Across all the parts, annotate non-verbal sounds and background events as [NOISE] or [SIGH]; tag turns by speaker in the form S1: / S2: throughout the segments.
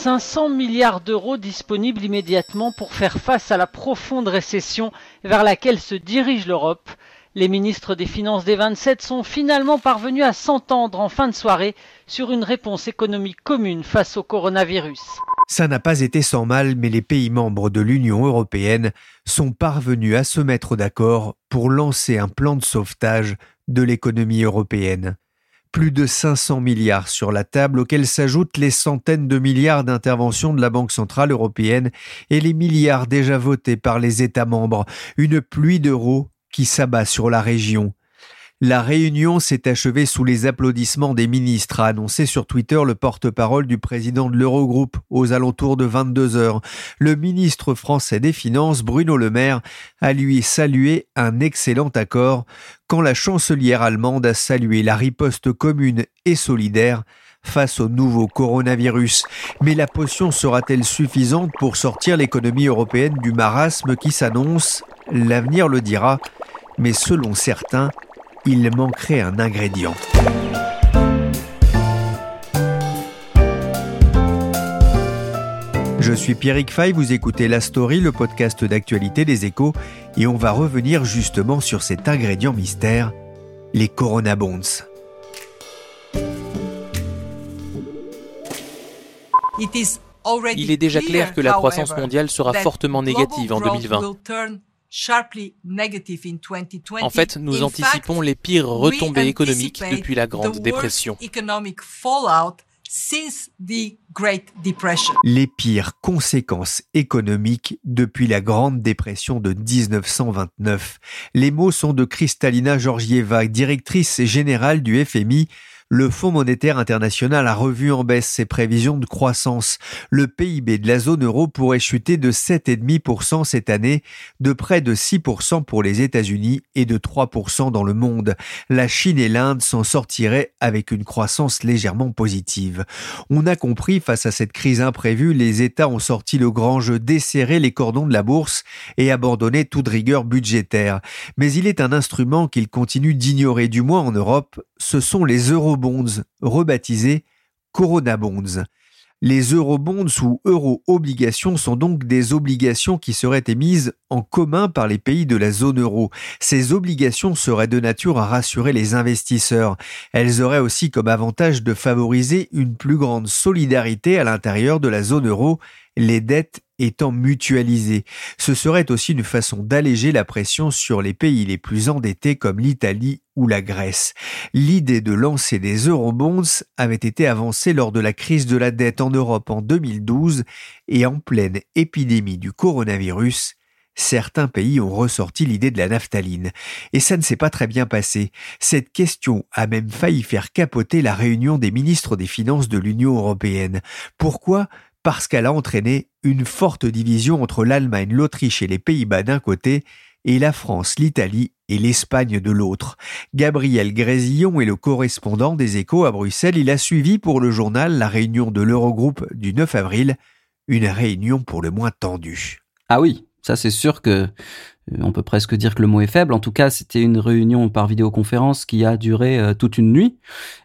S1: 500 milliards d'euros disponibles immédiatement pour faire face à la profonde récession vers laquelle se dirige l'Europe. Les ministres des Finances des 27 sont finalement parvenus à s'entendre en fin de soirée sur une réponse économique commune face au coronavirus.
S2: Ça n'a pas été sans mal, mais les pays membres de l'Union européenne sont parvenus à se mettre d'accord pour lancer un plan de sauvetage de l'économie européenne plus de 500 milliards sur la table, auxquels s'ajoutent les centaines de milliards d'interventions de la Banque centrale européenne et les milliards déjà votés par les États membres, une pluie d'euros qui s'abat sur la région. La réunion s'est achevée sous les applaudissements des ministres, a annoncé sur Twitter le porte-parole du président de l'Eurogroupe aux alentours de 22 heures. Le ministre français des Finances, Bruno Le Maire, a lui salué un excellent accord quand la chancelière allemande a salué la riposte commune et solidaire face au nouveau coronavirus. Mais la potion sera-t-elle suffisante pour sortir l'économie européenne du marasme qui s'annonce? L'avenir le dira. Mais selon certains, il manquerait un ingrédient. Je suis Pierrick Fay, vous écoutez La Story, le podcast d'actualité des échos, et on va revenir justement sur cet ingrédient mystère, les Corona Bonds.
S3: Il est déjà clair que la croissance mondiale sera fortement négative en 2020. En fait, nous anticipons les pires retombées économiques depuis la Grande Dépression.
S2: Les pires conséquences économiques depuis la Grande Dépression de 1929. Les mots sont de Kristalina Georgieva, directrice générale du FMI, le Fonds monétaire international a revu en baisse ses prévisions de croissance. Le PIB de la zone euro pourrait chuter de 7,5% cette année, de près de 6% pour les États-Unis et de 3% dans le monde. La Chine et l'Inde s'en sortiraient avec une croissance légèrement positive. On a compris, face à cette crise imprévue, les États ont sorti le grand jeu, desserré les cordons de la bourse et abandonné toute rigueur budgétaire. Mais il est un instrument qu'ils continuent d'ignorer, du moins en Europe, ce sont les eurobonds, rebaptisés Corona Bonds. Les eurobonds ou euro-obligations sont donc des obligations qui seraient émises en commun par les pays de la zone euro. Ces obligations seraient de nature à rassurer les investisseurs. Elles auraient aussi comme avantage de favoriser une plus grande solidarité à l'intérieur de la zone euro, les dettes étant mutualisées. Ce serait aussi une façon d'alléger la pression sur les pays les plus endettés comme l'Italie ou la Grèce. L'idée de lancer des eurobonds avait été avancée lors de la crise de la dette en Europe en 2012 et en pleine épidémie du coronavirus, certains pays ont ressorti l'idée de la naphtaline. Et ça ne s'est pas très bien passé. Cette question a même failli faire capoter la réunion des ministres des Finances de l'Union européenne. Pourquoi parce qu'elle a entraîné une forte division entre l'Allemagne, l'Autriche et les Pays-Bas d'un côté, et la France, l'Italie et l'Espagne de l'autre. Gabriel Grésillon est le correspondant des échos à Bruxelles. Il a suivi pour le journal la réunion de l'Eurogroupe du 9 avril, une réunion pour le moins tendue.
S4: Ah oui, ça c'est sûr que on peut presque dire que le mot est faible. En tout cas, c'était une réunion par vidéoconférence qui a duré euh, toute une nuit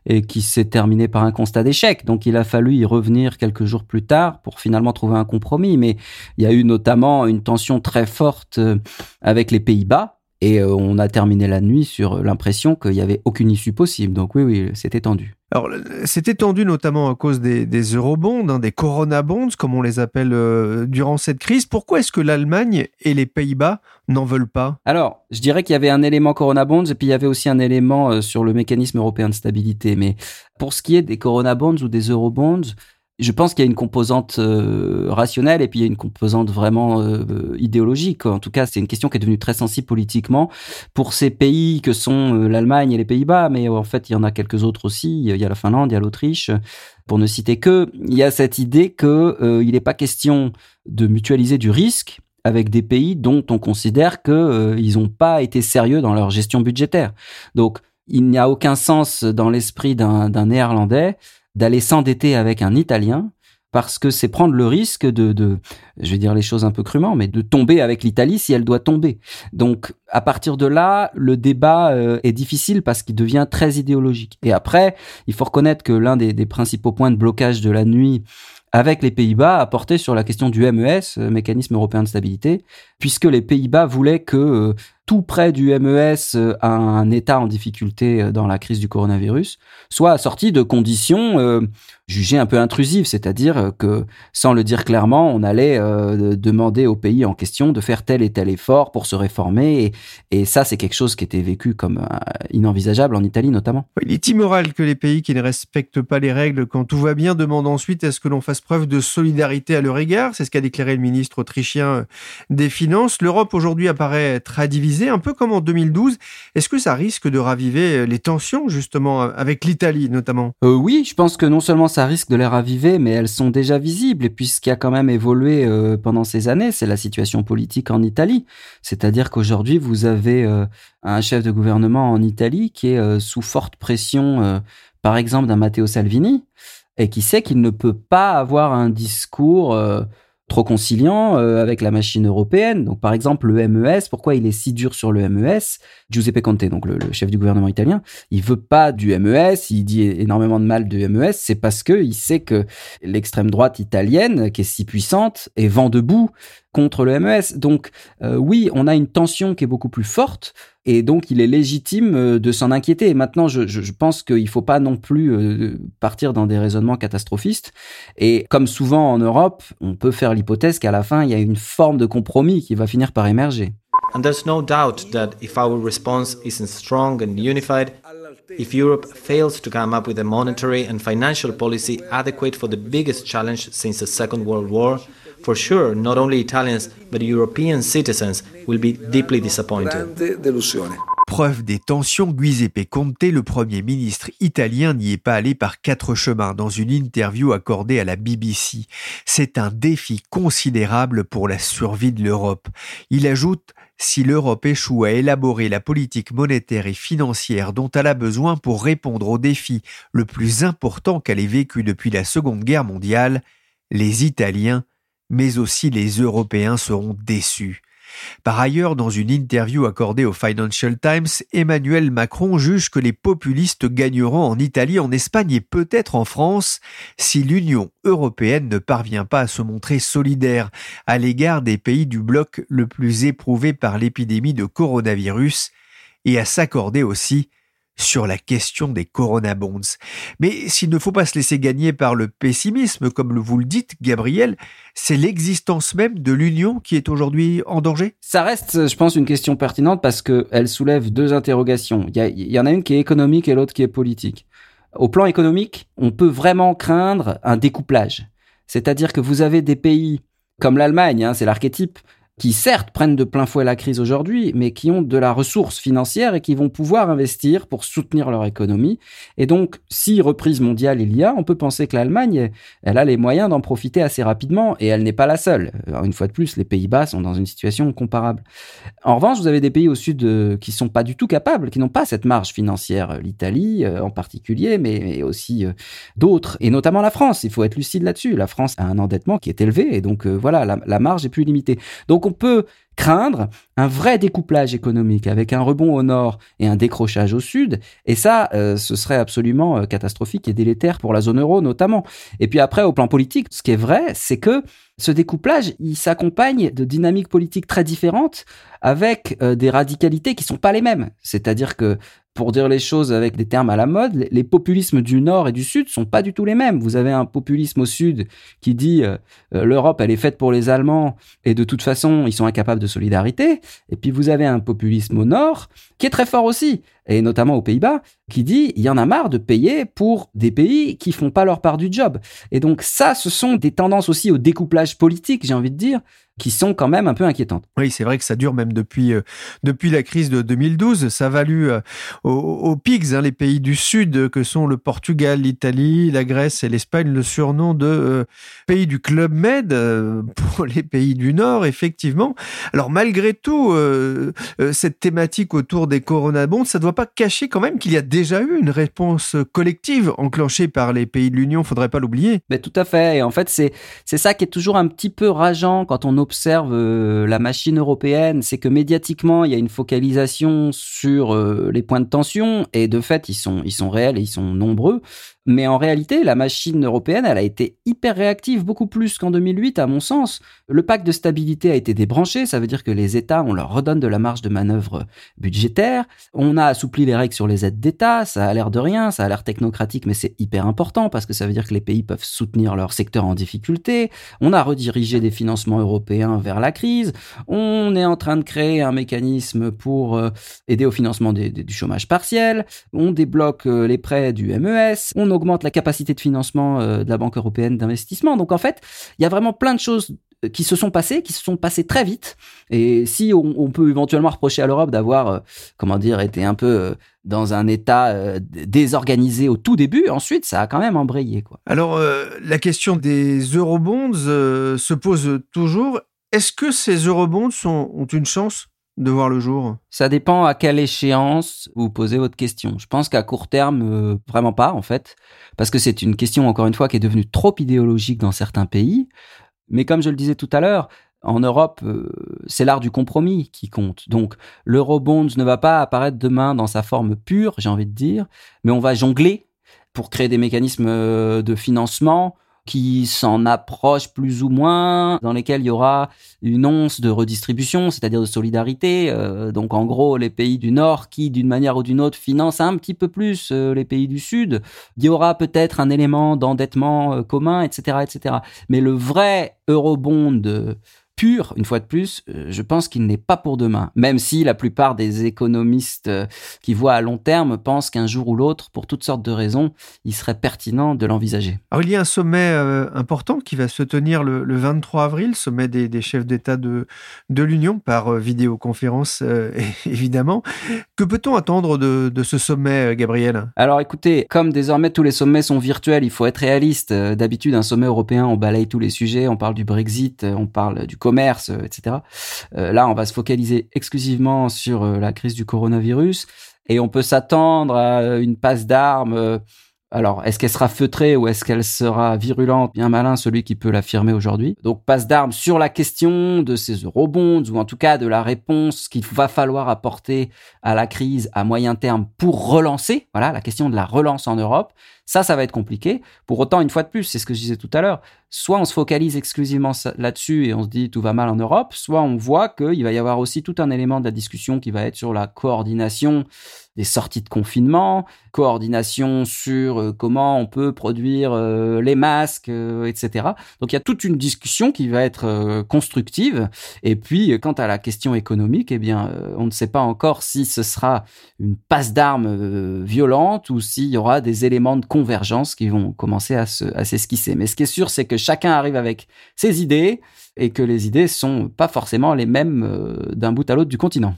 S4: et qui s'est terminée par un constat d'échec. Donc, il a fallu y revenir quelques jours plus tard pour finalement trouver un compromis. Mais il y a eu notamment une tension très forte euh, avec les Pays-Bas et euh, on a terminé la nuit sur l'impression qu'il n'y avait aucune issue possible. Donc oui, oui, c'était tendu.
S2: Alors, c'était tendu notamment à cause des, des eurobonds, hein, des corona bonds, comme on les appelle euh, durant cette crise. Pourquoi est-ce que l'Allemagne et les Pays-Bas n'en veulent pas?
S4: Alors, je dirais qu'il y avait un élément corona bonds et puis il y avait aussi un élément euh, sur le mécanisme européen de stabilité. Mais pour ce qui est des corona bonds ou des eurobonds, je pense qu'il y a une composante euh, rationnelle et puis il y a une composante vraiment euh, idéologique. En tout cas, c'est une question qui est devenue très sensible politiquement pour ces pays que sont euh, l'Allemagne et les Pays-Bas, mais en fait, il y en a quelques autres aussi. Il y a la Finlande, il y a l'Autriche, pour ne citer que. Il y a cette idée que il n'est pas question de mutualiser du risque avec des pays dont on considère qu'ils n'ont pas été sérieux dans leur gestion budgétaire. Donc, il n'y a aucun sens dans l'esprit d'un néerlandais d'aller s'endetter avec un Italien parce que c'est prendre le risque de, de, je vais dire les choses un peu crûment, mais de tomber avec l'Italie si elle doit tomber. Donc, à partir de là, le débat euh, est difficile parce qu'il devient très idéologique. Et après, il faut reconnaître que l'un des, des principaux points de blocage de la nuit avec les Pays-Bas a porté sur la question du MES, euh, mécanisme européen de stabilité, puisque les Pays-Bas voulaient que euh, tout près du MES à un État en difficulté dans la crise du coronavirus soit assorti de conditions jugé un peu intrusif, c'est-à-dire que sans le dire clairement, on allait euh, demander au pays en question de faire tel et tel effort pour se réformer, et, et ça c'est quelque chose qui était vécu comme euh, inenvisageable en Italie notamment.
S2: Il est immoral que les pays qui ne respectent pas les règles quand tout va bien demandent ensuite à ce que l'on fasse preuve de solidarité à leur égard, c'est ce qu'a déclaré le ministre autrichien euh, des Finances. L'Europe aujourd'hui apparaît très divisée, un peu comme en 2012. Est-ce que ça risque de raviver les tensions justement avec l'Italie notamment?
S4: Euh, Oui, je pense que non seulement ça risque de les raviver, mais elles sont déjà visibles. Et puis ce qui a quand même évolué euh, pendant ces années, c'est la situation politique en Italie. C'est-à-dire qu'aujourd'hui, vous avez euh, un chef de gouvernement en Italie qui est euh, sous forte pression, par exemple, d'un Matteo Salvini, et qui sait qu'il ne peut pas avoir un discours trop conciliant euh, avec la machine européenne. Donc, par exemple, le MES, pourquoi il est si dur sur le MES Giuseppe Conte, donc le, chef du gouvernement italien, il veut pas du MES, il dit énormément de mal du MES, c'est parce que il sait que l'extrême droite italienne, qui est si puissante, est vent debout contre le MES. Donc, euh, oui, on a une tension qui est beaucoup plus forte et donc, il est légitime euh, de s'en inquiéter. maintenant, je, je, pense qu'il ne faut pas non plus euh, partir dans des raisonnements catastrophistes. Et comme souvent en Europe, on peut faire l'hypothèse qu'à la fin, il y a une forme de compromis qui va finir par émerger. And there's no doubt that if our response isn't strong and unified, if Europe fails to come up with a monetary and financial policy adequate for the biggest challenge since the Second World War, for sure, not only Italians, but European citizens will be deeply disappointed.
S2: Preuve des tensions, Giuseppe Conte, le Premier ministre italien, n'y est pas allé par quatre chemins dans une interview accordée à la BBC. C'est un défi considérable pour la survie de l'Europe. Il ajoute si l'Europe échoue à élaborer la politique monétaire et financière dont elle a besoin pour répondre au défi le plus important qu'elle ait vécu depuis la Seconde Guerre mondiale, les Italiens mais aussi les Européens seront déçus. Par ailleurs, dans une interview accordée au Financial Times, Emmanuel Macron juge que les populistes gagneront en Italie, en Espagne et peut-être en France si l'Union européenne ne parvient pas à se montrer solidaire à l'égard des pays du bloc le plus éprouvé par l'épidémie de coronavirus et à s'accorder aussi sur la question des Corona Bonds. Mais s'il ne faut pas se laisser gagner par le pessimisme, comme vous le dites, Gabriel, c'est l'existence même de l'Union qui est aujourd'hui en danger?
S4: Ça reste, je pense, une question pertinente parce qu'elle soulève deux interrogations. Il y, y en a une qui est économique et l'autre qui est politique. Au plan économique, on peut vraiment craindre un découplage. C'est-à-dire que vous avez des pays comme l'Allemagne, hein, c'est l'archétype, qui certes prennent de plein fouet la crise aujourd'hui, mais qui ont de la ressource financière et qui vont pouvoir investir pour soutenir leur économie. Et donc, si reprise mondiale il y a, on peut penser que l'Allemagne, elle a les moyens d'en profiter assez rapidement, et elle n'est pas la seule. une fois de plus, les Pays-Bas sont dans une situation comparable. En revanche, vous avez des pays au sud euh, qui sont pas du tout capables, qui n'ont pas cette marge financière. L'Italie euh, en particulier, mais, aussi euh, d'autres, et notamment la France. Il faut être lucide là-dessus. La France a un endettement qui est élevé, et donc voilà, la, la marge est plus limitée. Donc on peut craindre un vrai découplage économique avec un rebond au nord et un décrochage au sud. Et ça, euh, ce serait absolument euh, catastrophique et délétère pour la zone euro notamment. Et puis après, au plan politique, ce qui est vrai, c'est que ce découplage, il s'accompagne de dynamiques politiques très différentes avec euh, des radicalités qui sont pas les mêmes. C'est-à-dire que pour dire les choses avec des termes à la mode, les populismes du Nord et du Sud sont pas du tout les mêmes. Vous avez un populisme au Sud qui dit euh, euh, l'Europe, elle est faite pour les Allemands et de toute façon, ils sont incapables de solidarité. Et puis vous avez un populisme au Nord qui est très fort aussi, et notamment aux Pays-Bas, qui dit il y en a marre de payer pour des pays qui font pas leur part du job. Et donc ça, ce sont des tendances aussi au découplage politique, j'ai envie de dire, qui sont quand même un peu inquiétantes.
S2: Oui, c'est vrai que ça dure même depuis euh, depuis la crise de 2012. Ça a valu euh, aux, pigs, hein, les pays du Sud, que sont le Portugal, l'Italie, la Grèce et l'Espagne, le surnom de euh, pays du Club Med [LAUGHS] pour les pays du Nord, effectivement. Alors malgré tout, cette thématique autour des coronabonds, ça ne doit pas cacher quand même qu'il y a déjà eu une réponse collective enclenchée par les pays de l'Union. Faudrait pas l'oublier.
S4: Mais tout à fait. Et en fait, c'est c'est ça qui est toujours un petit peu rageant quand on observe euh, la machine européenne, c'est que médiatiquement, il y a une focalisation sur euh, les points de tension et de fait, ils sont, ils sont réels et ils sont nombreux. Mais en réalité, la machine européenne, elle a été hyper réactive, beaucoup plus qu'en 2008, à mon sens. Le pacte de stabilité a été débranché, ça veut dire que les États, on leur redonne de la marge de manœuvre budgétaire. On a assoupli les règles sur les aides d'État, ça a l'air de rien, ça a l'air technocratique, mais c'est hyper important parce que ça veut dire que les pays peuvent soutenir leur secteur en difficulté. On a redirigé des financements européens vers la crise. On est en train de créer un mécanisme pour euh, aider au financement du chômage partiel. On débloque euh, les prêts du MES. Augmente la capacité de financement euh, de la Banque européenne d'investissement. Donc en fait, il y a vraiment plein de choses euh, qui se sont passées, qui se sont passées très vite. Et si on, peut éventuellement reprocher à l'Europe d'avoir, euh, comment dire, été un peu dans un état désorganisé au tout début, ensuite ça a quand même embrayé.
S2: Alors la question des eurobonds se pose toujours. Est-ce que ces eurobonds ont une chance de voir le jour?
S4: Ça dépend à quelle échéance vous posez votre question. Je pense qu'à court terme, euh, vraiment pas en fait, parce que c'est une question encore une fois qui est devenue trop idéologique dans certains pays. Mais comme je le disais tout à l'heure, en Europe, euh, c'est l'art du compromis qui compte. Donc l'eurobonds ne va pas apparaître demain dans sa forme pure, j'ai envie de dire, mais on va jongler pour créer des mécanismes euh, de financement qui s'en approchent plus ou moins, dans lesquels il y aura une once de redistribution, c'est-à-dire de solidarité. Euh, donc en gros, les pays du Nord qui, d'une manière ou d'une autre, financent un petit peu plus euh, les pays du Sud. Il y aura peut-être un élément d'endettement euh, commun, etc., etc. Mais le vrai eurobond pur, une fois de plus, euh, je pense qu'il n'est pas pour demain. Même si la plupart des économistes euh, qui voient à long terme pensent qu'un jour ou l'autre, pour toutes sortes de raisons, il serait pertinent de l'envisager.
S2: il y a un sommet euh, important qui va se tenir le, 23 avril, sommet des, chefs d'État de, de l'Union par vidéoconférence, [LAUGHS] évidemment. Que peut-on attendre de, de, ce sommet, Gabriel?
S4: Alors écoutez, comme désormais tous les sommets sont virtuels, il faut être réaliste. D'habitude, un sommet européen, on balaye tous les sujets, on parle du Brexit, on parle du commerce, euh, etc. Euh, là, on va se focaliser exclusivement sur euh, la crise du coronavirus et on peut s'attendre à une passe d'armes. Alors, est-ce qu'elle sera feutrée ou est-ce qu'elle sera virulente? Bien malin celui qui peut l'affirmer aujourd'hui. Donc, passe d'armes sur la question de ces eurobonds ou en tout cas de la réponse qu'il va falloir apporter à la crise à moyen terme pour relancer. Voilà, la question de la relance en Europe. Ça, ça va être compliqué. Pour autant, une fois de plus, c'est ce que je disais tout à l'heure, soit on se focalise exclusivement là-dessus et on se dit tout va mal en Europe, soit on voit qu'il va y avoir aussi tout un élément de la discussion qui va être sur la coordination des sorties de confinement, coordination sur euh, comment on peut produire euh, les masques, euh, etc. Donc il y a toute une discussion qui va être constructive. Et puis quant à la question économique, eh bien on ne sait pas encore si ce sera une passe d'armes violente ou s'il y aura des éléments de convergence qui vont commencer à s'esquisser. Mais ce qui est sûr, c'est que chacun arrive avec ses idées et que les idées sont pas forcément les mêmes euh, d'un bout à l'autre du continent.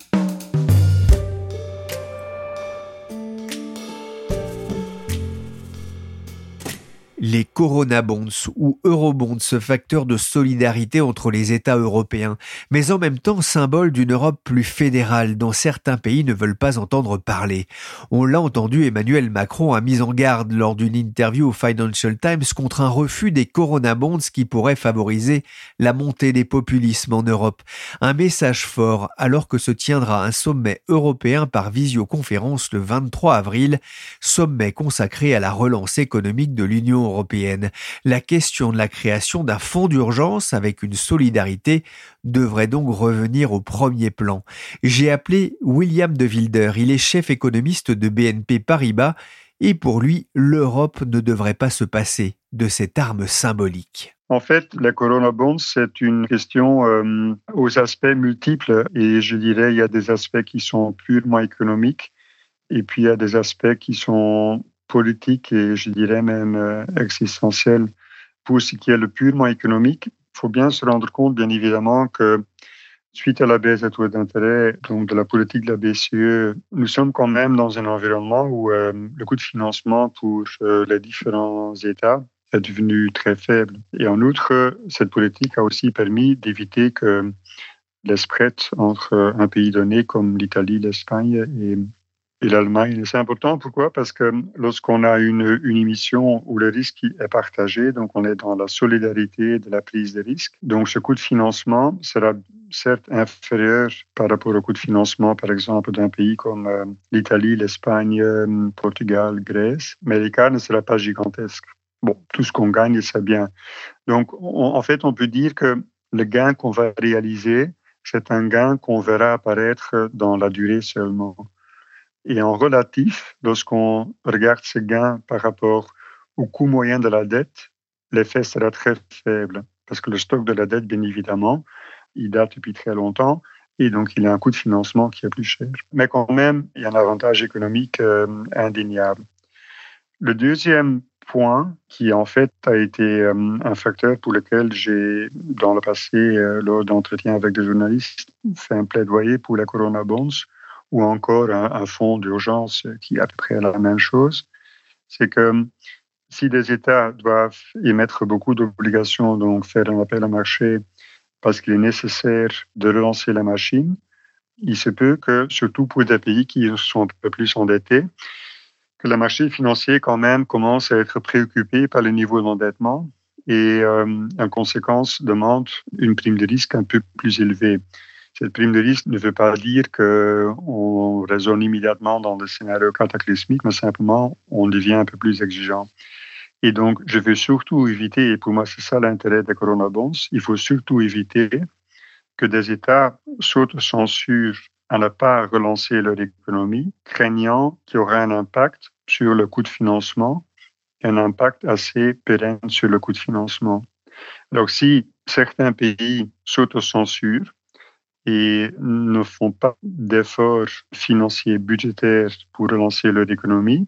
S2: Les Corona Bonds ou Eurobonds, facteur de solidarité entre les États européens, mais en même temps symbole d'une Europe plus fédérale dont certains pays ne veulent pas entendre parler. On l'a entendu, Emmanuel Macron a mis en garde lors d'une interview au Financial Times contre un refus des Corona Bonds qui pourrait favoriser la montée des populismes en Europe. Un message fort alors que se tiendra un sommet européen par visioconférence le 23 avril, sommet consacré à la relance économique de l'Union européenne. La question de la création d'un fonds d'urgence avec une solidarité devrait donc revenir au premier plan. J'ai appelé William de Wilder, il est chef économiste de BNP Paribas et pour lui, l'Europe ne devrait pas se passer de cette arme symbolique.
S5: En fait, la Corona Bonds, c'est une question euh, aux aspects multiples et je dirais il y a des aspects qui sont purement économiques et puis il y a des aspects qui sont politiques et je dirais même euh, existentiels. Pour ce qui est le purement économique, il faut bien se rendre compte, bien évidemment, que suite à la baisse des taux d'intérêt, donc de la politique de la BCE, nous sommes quand même dans un environnement où euh, le coût de financement pour euh, les différents États est devenu très faible. Et en outre, cette politique a aussi permis d'éviter que les spreads entre un pays donné comme l'Italie, l'Espagne et et l'Allemagne. C'est important, pourquoi? Parce que lorsqu'on a une, une émission où le risque est partagé, donc on est dans la solidarité de la prise de risque, donc ce coût de financement sera certes inférieur par rapport au coût de financement, par exemple, d'un pays comme euh, l'Italie, l'Espagne, euh, Portugal, Grèce, mais l'écart ne sera pas gigantesque. Bon, tout ce qu'on gagne, c'est bien. Donc, en fait, on peut dire que le gain qu'on va réaliser, c'est un gain qu'on verra apparaître dans la durée seulement. Et en relatif, lorsqu'on regarde ces gains par rapport au coût moyen de la dette, l'effet sera très faible. Parce que le stock de la dette, bien évidemment, il date depuis très longtemps et donc il a un coût de financement qui est plus cher. Mais quand même, il y a un avantage économique euh, indéniable. Le deuxième point, qui en fait a été euh, un facteur pour lequel j'ai, dans le passé, euh, lors d'entretiens avec des journalistes, fait un plaidoyer pour la Corona Bonds, ou encore un, fonds d'urgence qui est à peu près la même chose, c'est que si des États doivent émettre beaucoup d'obligations, donc faire un appel à marché parce qu'il est nécessaire de relancer la machine, il se peut que, surtout pour des pays qui sont un peu plus endettés, que le marché financier quand même commence à être préoccupé par le niveau d'endettement et euh, en conséquence demande une prime de risque un peu plus élevée. Cette prime de risque ne veut pas dire qu'on raisonne immédiatement dans le scénario cataclysmique, mais simplement on devient un peu plus exigeant. Et donc, je veux surtout éviter, et pour moi c'est ça l'intérêt des Corona Bonds, il faut surtout éviter que des États s'auto-censurent à ne pas relancer leur économie, craignant qu'il y aura un impact sur le coût de financement, un impact assez pérenne sur le coût de financement. Donc, si certains pays s'auto-censurent, et ne font pas d'efforts financiers, budgétaires pour relancer leur économie.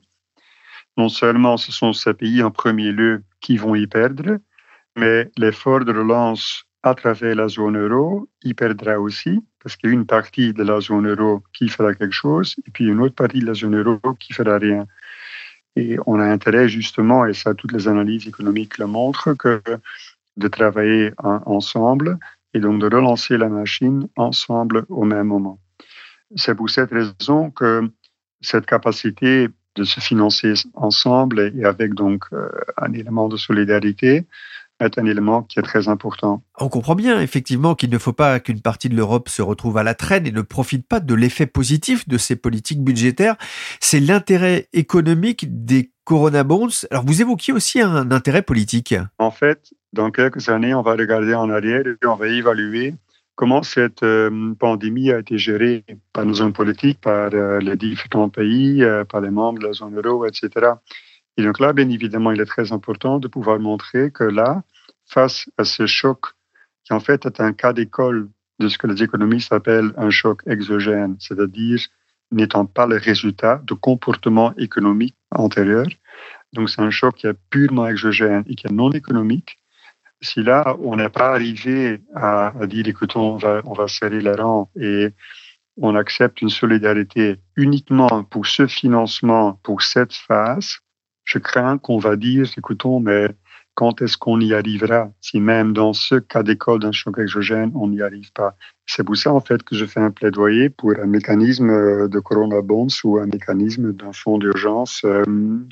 S5: Non seulement ce sont ces pays en premier lieu qui vont y perdre, mais l'effort de relance à travers la zone euro y perdra aussi, parce qu'il y a une partie de la zone euro qui fera quelque chose, et puis une autre partie de la zone euro qui fera rien. Et on a intérêt justement, et ça toutes les analyses économiques le montrent, que de travailler ensemble et donc de relancer la machine ensemble au même moment. C'est pour cette raison que cette capacité de se financer ensemble et avec donc euh, un élément de solidarité est un élément qui est très important.
S2: On comprend bien effectivement qu'il ne faut pas qu'une partie de l'Europe se retrouve à la traîne et ne profite pas de l'effet positif de ces politiques budgétaires. C'est l'intérêt économique des Corona Bonds. Alors vous évoquiez aussi un intérêt politique.
S5: En fait, dans quelques années, on va regarder en arrière et on va évaluer comment cette euh, pandémie a été gérée par nos hommes politiques, par euh, les différents pays, euh, par les membres de la zone euro, etc. Et donc là, bien évidemment, il est très important de pouvoir montrer que là, face à ce choc, qui en fait est un cas d'école de ce que les économistes appellent un choc exogène, c'est-à-dire n'étant pas le résultat de comportements économiques antérieurs. Donc c'est un choc qui est purement exogène et qui est non économique si là, on n'est pas arrivé à, dire, écoutons, on va, on va serrer les rangs et on accepte une solidarité uniquement pour ce financement, pour cette phase, je crains qu'on va dire, écoutons, mais quand est-ce qu'on y arrivera? Si même dans ce cas d'école d'un choc exogène, on n'y arrive pas C'est pour ça, en fait, que je fais un plaidoyer pour un mécanisme euh, de Corona Bonds ou un mécanisme d'un fonds d'urgence euh,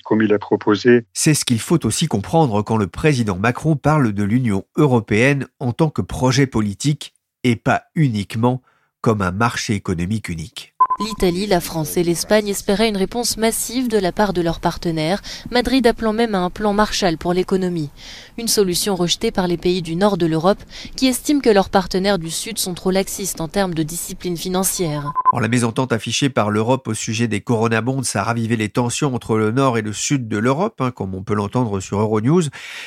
S5: comme il est proposé.
S2: C'est ce qu'il faut aussi comprendre quand le président Macron parle de l'Union européenne en tant que projet politique et pas uniquement comme un marché économique unique.
S6: L'Italie, la France et l'Espagne espéraient une réponse massive de la part de leurs partenaires, Madrid appelant même à un plan Marshall pour l'économie. Une solution rejetée par les pays du nord de l'Europe qui estiment que leurs partenaires du sud sont trop laxistes en termes de discipline financière.
S2: la mésentente affichée par l'Europe au sujet des coronabonds a ravivé les tensions entre le nord et le sud de l'Europe, hein, comme on peut l'entendre sur Euronews.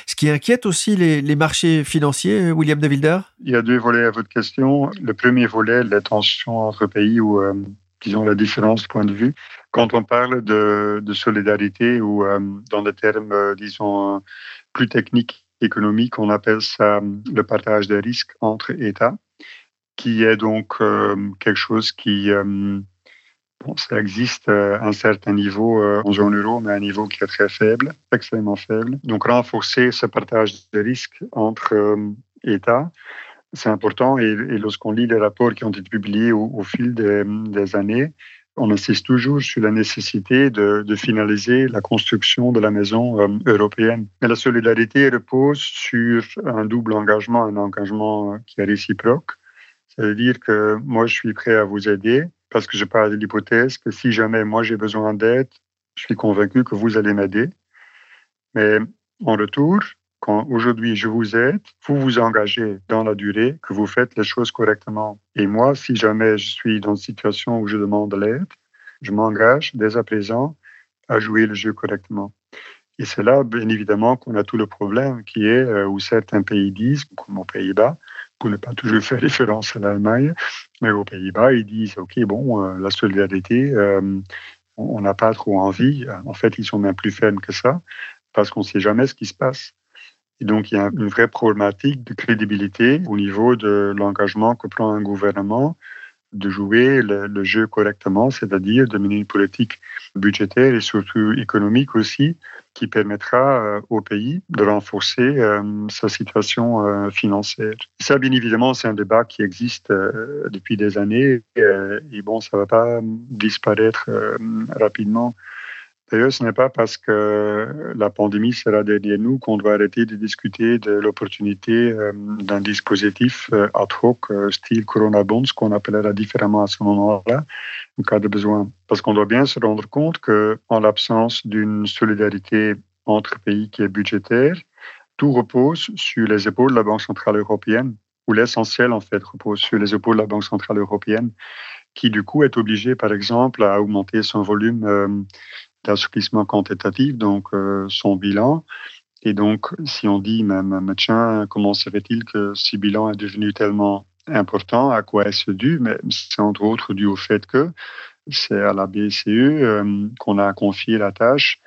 S2: Ce qui inquiète aussi les, les marchés financiers, William de Wilder?
S5: Il y a deux volets à votre question. Le premier volet, les tensions entre pays où euh, disons, la différence de point de vue. Quand on parle de, solidarité ou euh, dans des termes, euh, disons, plus techniques, économiques, on appelle ça euh, le partage des risques entre États, qui est donc quelque chose qui, bon, ça existe à un certain niveau en zone euro, mais à un niveau qui est très faible, extrêmement faible. Donc renforcer ce partage de risques entre États, c'est important et, lorsqu'on lit les rapports qui ont été publiés au, fil des, années, on insiste toujours sur la nécessité de, finaliser la construction de la maison euh, européenne. Mais la solidarité repose sur un double engagement, un engagement qui est réciproque. C'est-à-dire que moi, je suis prêt à vous aider parce que je parle de l'hypothèse que si jamais moi j'ai besoin d'aide, je suis convaincu que vous allez m'aider. Mais en retour, quand aujourd'hui je vous aide, vous vous engagez dans la durée, que vous faites les choses correctement. Et moi, si jamais je suis dans une situation où je demande l'aide, je m'engage dès à présent à jouer le jeu correctement. Et c'est là, bien évidemment, qu'on a tout le problème qui est euh, où certains pays disent, comme aux Pays-Bas, pour ne pas toujours faire [LAUGHS] référence à l'Allemagne, mais aux Pays-Bas, ils disent, OK, bon, euh, la solidarité, euh, on n'a pas trop envie. En fait, ils sont même plus fermes que ça, parce qu'on ne sait jamais ce qui se passe. Et donc, il y a une vraie problématique de crédibilité au niveau de l'engagement que prend un gouvernement de jouer le, jeu correctement, c'est-à-dire de mener une politique budgétaire et surtout économique aussi, qui permettra euh, au pays de renforcer euh, sa situation euh, financière. Ça, bien évidemment, c'est un débat qui existe depuis des années et bon, ça ne va pas disparaître rapidement. D'ailleurs, ce n'est pas parce que la pandémie sera derrière nous qu'on doit arrêter de discuter de l'opportunité euh, d'un dispositif euh, ad hoc, euh, style Corona Bonds, qu'on appellera différemment à ce moment-là, en cas de besoin. Parce qu'on doit bien se rendre compte qu'en l'absence d'une solidarité entre pays qui est budgétaire, tout repose sur les épaules de la Banque Centrale Européenne, ou l'essentiel, en fait, repose sur les épaules de la Banque Centrale Européenne, qui, du coup, est obligée, par exemple, à augmenter son volume d'assouplissement quantitatif, donc euh, son bilan. Et donc, si on dit, même, tiens, comment serait-il que ce bilan est devenu tellement important À quoi est-ce dû? Mais c'est entre autres dû au fait que c'est à la BCE euh, qu'on a confié la tâche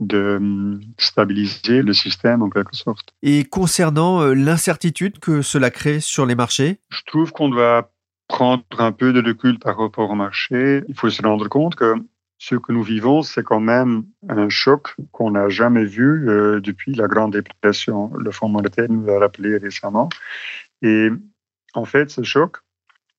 S5: de euh, stabiliser le système en quelque sorte.
S2: Et concernant l'incertitude que cela crée sur les marchés?
S5: Je trouve qu'on doit prendre un peu de recul par rapport au marché. Il faut se rendre compte que ce que nous vivons, c'est quand même un choc qu'on n'a jamais vu euh, depuis la Grande Dépression. Le Fonds monétaire nous l'a rappelé récemment. Et en fait, ce choc,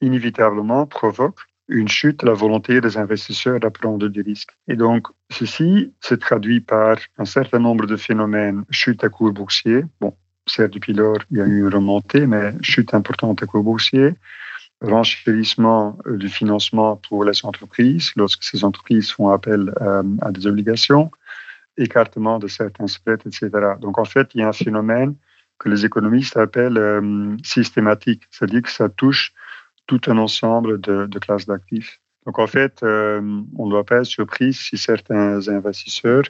S5: inévitablement, provoque une chute de la volonté des investisseurs à prendre des risques. Et donc, ceci se traduit par un certain nombre de phénomènes. Chute à cours boursier. Bon, certes, depuis lors, il y a eu une remontée, mais chute importante à cours boursier renchérissement euh, du financement pour les entreprises lorsque ces entreprises font appel euh, à des obligations, écartement de certains spreads, etc. Donc en fait, il y a un phénomène que les économistes appellent euh, systématique, c'est-à-dire que ça touche tout un ensemble de, classes d'actifs. Donc en fait, on ne doit pas être surpris si certains investisseurs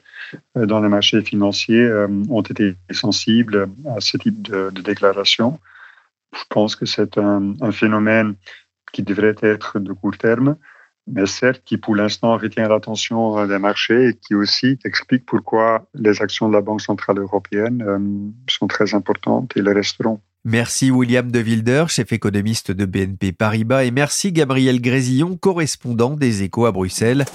S5: dans les marchés financiers ont été sensibles à ce type de, de déclaration je pense que c'est un, phénomène qui devrait être de court terme, mais certes qui pour l'instant retient l'attention des marchés et qui aussi explique pourquoi les actions de la Banque Centrale Européenne euh, sont très importantes et le resteront.
S2: Merci William De Wilder, chef économiste de BNP Paribas, et merci Gabriel Grésillon, correspondant des échos à Bruxelles.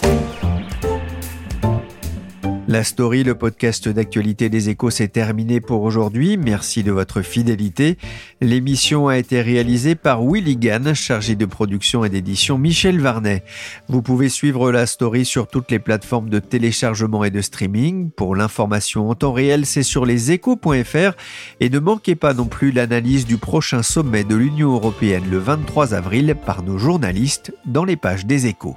S2: La story, le podcast d'actualité des échos, s'est terminé pour aujourd'hui. Merci de votre fidélité. L'émission a été réalisée par Willy Gann, chargé de production et d'édition Michel Varnet. Vous pouvez suivre la story sur toutes les plateformes de téléchargement et de streaming. Pour l'information en temps réel, c'est sur leséchos.fr et ne manquez pas non plus l'analyse du prochain sommet de l'Union européenne le 23 avril par nos journalistes dans les pages des échos.